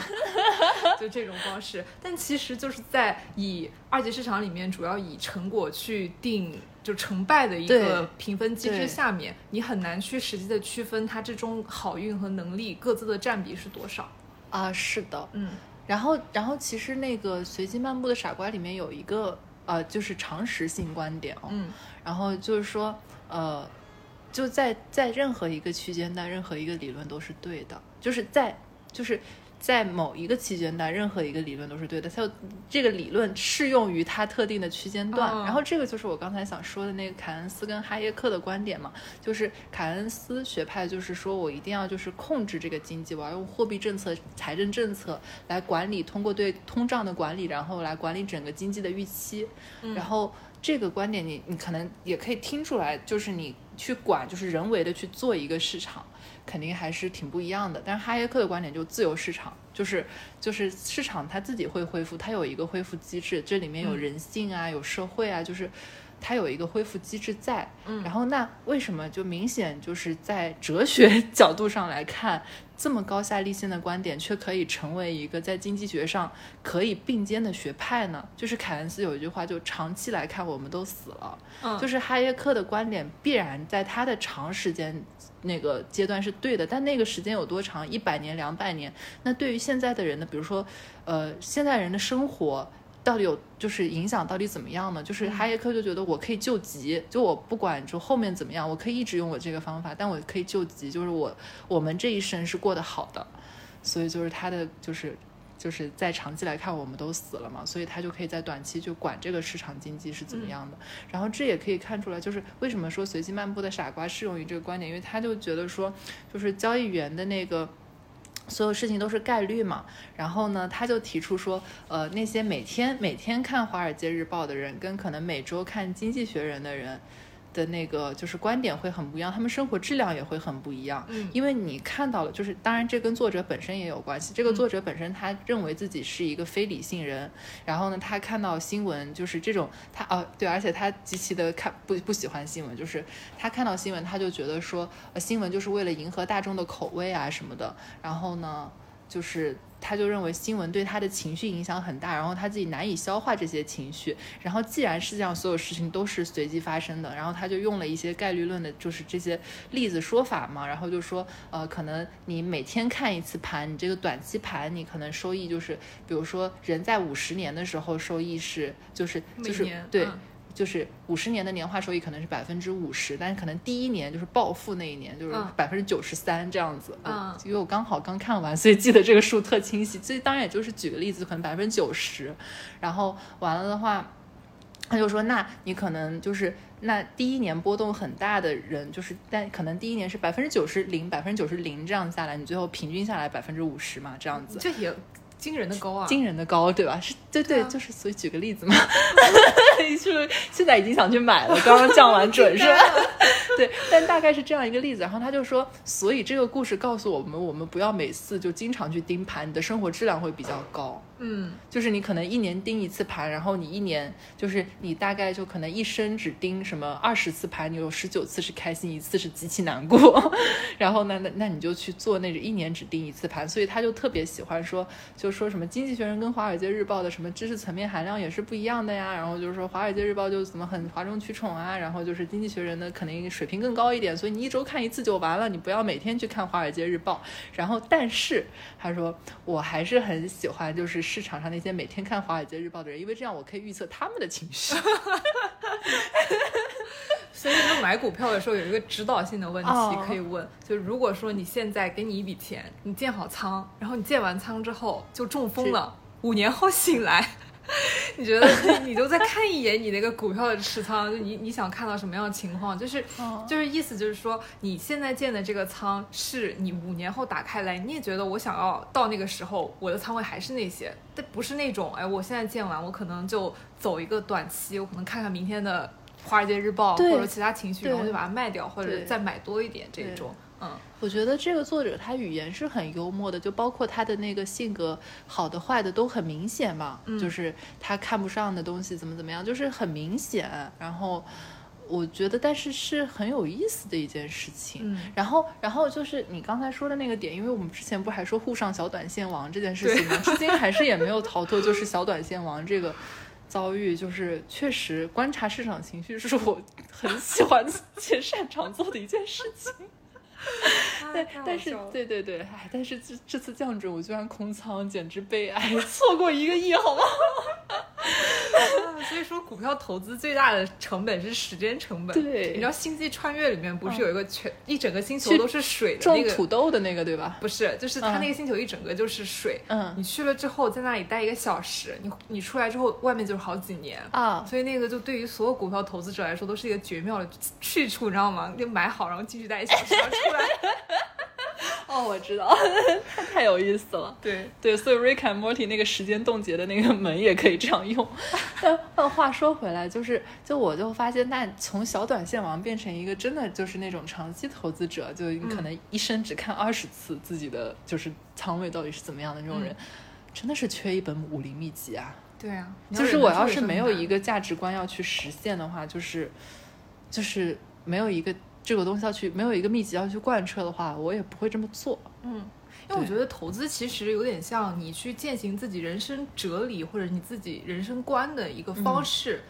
就这种方式。但其实就是在以二级市场里面主要以成果去定就成败的一个评分机制下面，你很难去实际的区分它这种好运和能力各自的占比是多少。啊，是的。嗯然后，然后其实那个《随机漫步的傻瓜》里面有一个呃，就是常识性观点哦。嗯然后就是说，呃，就在在任何一个区间内，任何一个理论都是对的，就是在就是在某一个期间段，任何一个理论都是对的。它有这个理论适用于它特定的区间段。嗯然后这个就是我刚才想说的那个凯恩斯跟哈耶克的观点嘛，就是凯恩斯学派就是说我一定要就是控制这个经济，我要用货币政策、财政政策来管理，通过对通胀的管理，然后来管理整个经济的预期。嗯然后这个观点你你可能也可以听出来，就是你去管，就是人为的去做一个市场，肯定还是挺不一样的。但是哈耶克的观点就自由市场，就是就是市场它自己会恢复，它有一个恢复机制，这里面有嗯人性啊，有社会啊，就是它有一个恢复机制在。嗯然后那为什么就明显就是在哲学 角度上来看，这么高下立现的观点却可以成为一个在经济学上可以并肩的学派呢？就是凯恩斯有一句话，就长期来看我们都死了。嗯，就是哈耶克的观点必然在他的长时间那个阶段是对的，但那个时间有多长？一百年、两百年？那对于现在的人呢？比如说，呃，现在人的生活到底有就是影响到底怎么样呢？就是哈耶克就觉得我可以救急，就我不管就后面怎么样，我可以一直用我这个方法，但我可以救急，就是我我们这一生是过得好的，所以就是他的就是。就是在长期来看，我们都死了嘛，所以他就可以在短期就管这个市场经济是怎么样的。然后这也可以看出来，就是为什么说随机漫步的傻瓜适用于这个观点，因为他就觉得说，就是交易员的那个。所有事情都是概率嘛，然后呢，他就提出说，呃，那些每天每天看《华尔街日报》的人，跟可能每周看《经济学人》的人的那个就是观点会很不一样，他们生活质量也会很不一样。嗯因为你看到了，就是当然这跟作者本身也有关系。这个嗯作者本身他认为自己是一个非理性人，然后呢，他看到新闻就是这种，他啊对，而且他极其的看不不喜欢新闻，就是他看到新闻他就觉得说，呃，新闻就是为了迎合大众的口味啊什么的，然后呢，就是他就认为新闻对他的情绪影响很大，然后他自己难以消化这些情绪。然后既然世界上所有事情都是随机发生的，然后他就用了一些概率论的，就是这些例子说法嘛，然后就说，呃，可能你每天看一次盘，你这个短期盘你可能收益就是，比如说人在五十年的时候收益是就是就是对。嗯就是五十年的年化收益可能是百分之五十，但是可能第一年就是暴富那一年就是嗯百分之九十三这样子。我嗯因为我刚好刚看完，所以记得这个数特清晰。所以当然也就是举个例子，可能百分之九十，然后完了的话，他就说，那你可能就是那第一年波动很大的人，就是但可能第一年是百分之九十零、百分之九十零这样下来，你最后平均下来百分之五十嘛，这样子。这也惊人的高啊！惊人的高，对吧？是对对，对啊就是所以举个例子嘛，是不是现在已经想去买了？刚刚降完准是吧？对，但大概是这样一个例子。然后他就说，所以这个故事告诉我们，我们不要每次就经常去盯盘，你的生活质量会比较高。嗯就是你可能一年盯一次盘，然后你一年就是你大概就可能一生只盯什么二十次盘，你有十九次是开心，一次是极其难过。然后呢，那那你就去做那个一年只盯一次盘，所以他就特别喜欢说，就说什么《经济学人》跟《华尔街日报》的什么知识层面含量也是不一样的呀。然后就是说《华尔街日报》就怎么很哗众取宠啊，然后就是《经济学人》呢可能水平更高一点，所以你一周看一次就完了，你不要每天去看《华尔街日报》。然后但是他说我还是很喜欢就是市场上那些每天看《华尔街日报》的人，因为这样我可以预测他们的情绪。所以说买股票的时候有一个指导性的问题哦可以问，就如果说你现在给你一笔钱，你建好仓，然后你建完仓之后就中风了，五年后醒来，你觉得你就再看一眼你那个股票的持仓，就你你想看到什么样的情况？就是哦就是意思就是说，你现在建的这个仓是你五年后打开来，你也觉得我想要到那个时候我的仓位还是那些，但不是那种哎，我现在建完我可能就走一个短期，我可能看看明天的。华尔街日报或者其他情绪，对然后就把它卖掉，或者再买多一点这种。嗯我觉得这个作者他语言是很幽默的，就包括他的那个性格好的坏的都很明显嘛，嗯就是他看不上的东西怎么怎么样，就是很明显。然后我觉得，但是是很有意思的一件事情。嗯然后，然后就是你刚才说的那个点，因为我们之前不还说沪上小短线王这件事情吗？至今还是也没有逃脱，就是小短线王这个。遭遇就是确实观察市场情绪是我很喜欢 且擅长做的一件事情。但但是对对对，哎，但是这这次降准我居然空仓，简直悲哀，错过一个亿好吗？啊所以说股票投资最大的成本是时间成本。对你知道《星际穿越》里面不是嗯有一个全、一整个星球都是水的种那个？土豆的那个对吧？不是，就是它嗯那个星球一整个就是水。嗯你去了之后，在那里待一个小时，你你出来之后，外面就是好几年。啊，所以那个就对于所有股票投资者来说都是一个绝妙的去处，你知道吗？就买好，然后继续待一小时，然后出来。哦，我知道，太太有意思了。对，对，所以 Rick and Morty 那个时间冻结的那个门也可以这样用。但但话说回来，就是就我就发现，那从小短线王变成一个真的就是那种长期投资者，就你可能一生只看二十次自己的就是仓位到底是怎么样的那种人，真的是缺一本武林秘籍啊。对啊，就是我要是没有一个价值观要去实现的话，就是就是没有一个这个东西要去没有一个秘籍要去贯彻的话，我也不会这么做。嗯，因为我觉得投资其实有点像你去践行自己人生哲理或者你自己人生观的一个方式，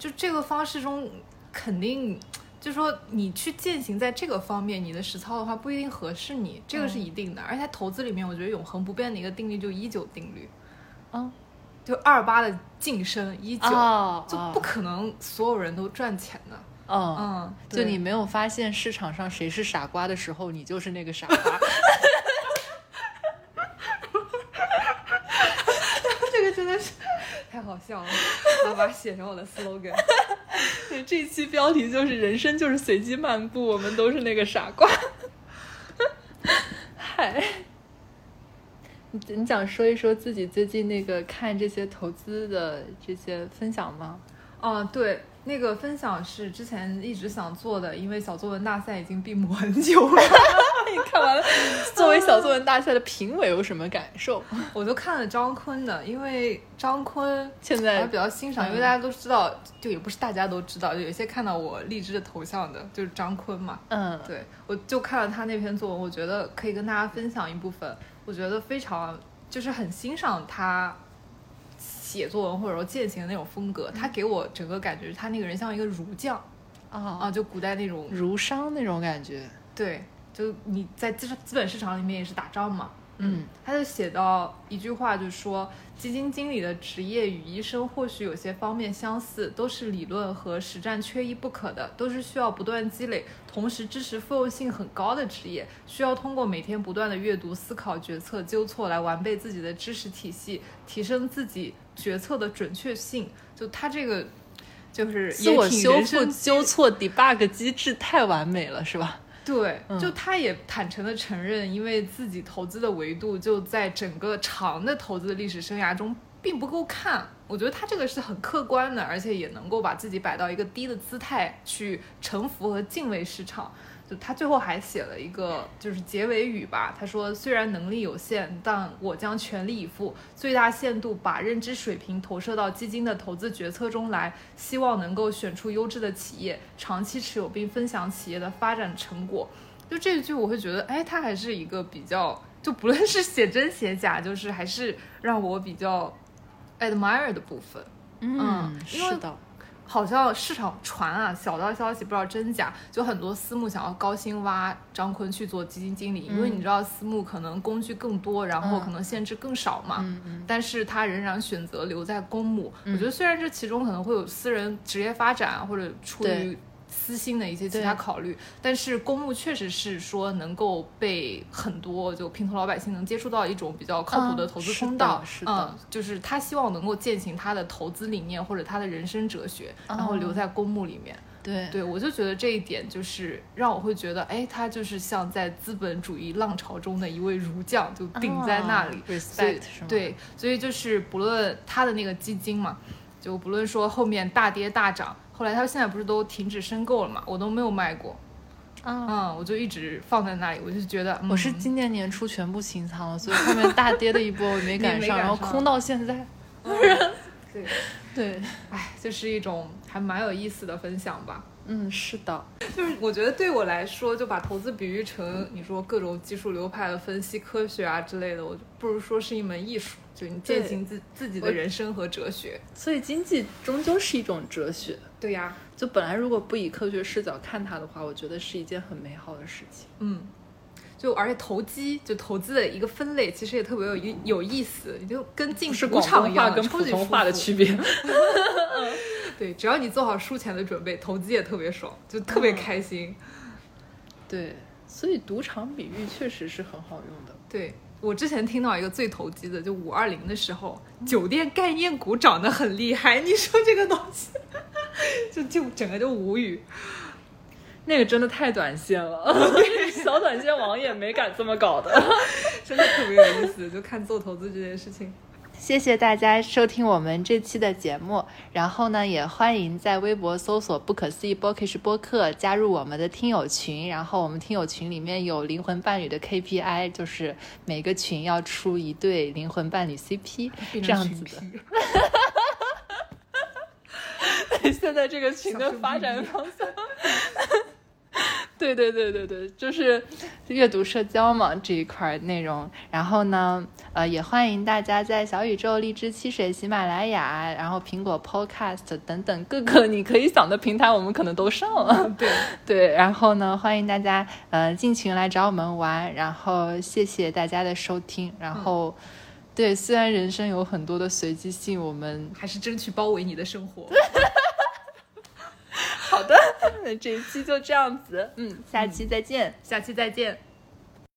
就这个方式中肯定。就说你去践行在这个方面，你的实操的话不一定合适你，这个是一定的。而且投资里面，我觉得永恒不变的一个定律就一九定律，嗯，就二八的晋升一九，就不可能所有人都赚钱的。嗯嗯，就你没有发现市场上谁是傻瓜的时候，你就是那个傻瓜。这个真的是太好笑了，我要把它写成我的 slogan。这期标题就是“人生就是随机漫步，我们都是那个傻瓜 ”。嗨，你你想说一说自己最近那个看这些投资的这些分享吗？哦，对。那个分享是之前一直想做的，因为小作文大赛已经闭幕很久了。你看完了，作为小作文大赛的评委有什么感受？我就看了张坤的，因为张坤现在比较欣赏，因为大家都知道，就也不是大家都知道，就有些看到我荔枝的头像的，就是张坤嘛。嗯，对，我就看了他那篇作文，我觉得可以跟大家分享一部分，我觉得非常就是很欣赏他。写作文或者说践行的那种风格，他给我整个感觉，他那个人像一个儒将，啊啊，就古代那种儒商那种感觉。对，就你在资资本市场里面也是打仗嘛。嗯，他就写到一句话，就是说基金经理的职业与医生或许有些方面相似，都是理论和实战缺一不可的，都是需要不断积累，同时知识复用性很高的职业，需要通过每天不断的阅读、思考、决策、纠错来完备自己的知识体系，提升自己决策的准确性。就他这个，就是自我修复、纠错、debug 机制太完美了，是吧？对，就他也坦诚的承认，因为自己投资的维度就在整个长的投资的历史生涯中并不够看。我觉得他这个是很客观的，而且也能够把自己摆到一个低的姿态去臣服和敬畏市场。就他最后还写了一个就是结尾语吧，他说：“虽然能力有限，但我将全力以赴，最大限度把认知水平投射到基金的投资决策中来，希望能够选出优质的企业，长期持有并分享企业的发展成果。”就这一句，我会觉得，哎，他还是一个比较，就不论是写真写假，就是还是让我比较 admire 的部分。嗯，是的。好像市场传啊，小道消息不知道真假，就很多私募想要高薪挖张坤去做基金经理，因为你知道私募可能工具更多，然后可能限制更少嘛。嗯嗯。但是他仍然选择留在公募。我觉得虽然这其中可能会有私人职业发展或者出于。私心的一些其他考虑，但是公募确实是说能够被很多就平头老百姓能接触到一种比较靠谱的投资通道，是的，就是他希望能够践行他的投资理念或者他的人生哲学，然后留在公募里面。对，对我就觉得这一点就是让我会觉得，哎，他就是像在资本主义浪潮中的一位儒将，就顶在那里。对，所以就是不论他的那个基金嘛，就不论说后面大跌大涨。后来他现在不是都停止申购了嘛？我都没有卖过，嗯，我就一直放在那里。我就觉得我是今年年初全部清仓了，所以后面大跌的一波我没赶 上，然后空到现在。对对，哎，就是一种还蛮有意思的分享吧。嗯，是的，就是我觉得对我来说，就把投资比喻成你说各种技术流派的分析、科学啊之类的，我不如说是一门艺术。就你践行自自己的人生和哲学，所以经济终究是一种哲学。对呀，就本来如果不以科学视角看它的话，我觉得是一件很美好的事情。嗯，就而且投机就投资的一个分类，其实也特别有意有意思，你就跟进赌场一样，跟普通话的区别。对，只要你做好输钱的准备，投资也特别爽，就特别开心。对，所以赌场比喻确实是很好用的。对。我之前听到一个最投机的，就五二零的时候，酒店概念股涨得很厉害。你说这个东西，就就整个就无语。那个真的太短线了 小短线王也没敢这么搞的，真的特别有意思。就看做投资这件事情，谢谢大家收听我们这期的节目，然后呢，也欢迎在微博搜索“不可思议 Bookish 播客”，加入我们的听友群。然后我们听友群里面有灵魂伴侣的 KPI，就是每个群要出一对灵魂伴侣 CP，这样子的。现在这个群的发展方向。对对对对对，就是阅读社交嘛这一块内容。然后呢，呃，也欢迎大家在小宇宙、荔枝、汽水、喜马拉雅，然后苹果 Podcast 等等各个你可以想的平台，我们可能都上了。对对，然后呢，欢迎大家呃进群来找我们玩。然后谢谢大家的收听。然后，对，虽然人生有很多的随机性，我们还是争取包围你的生活。好的，那 这一期就这样子，嗯，下期再见，下期再见。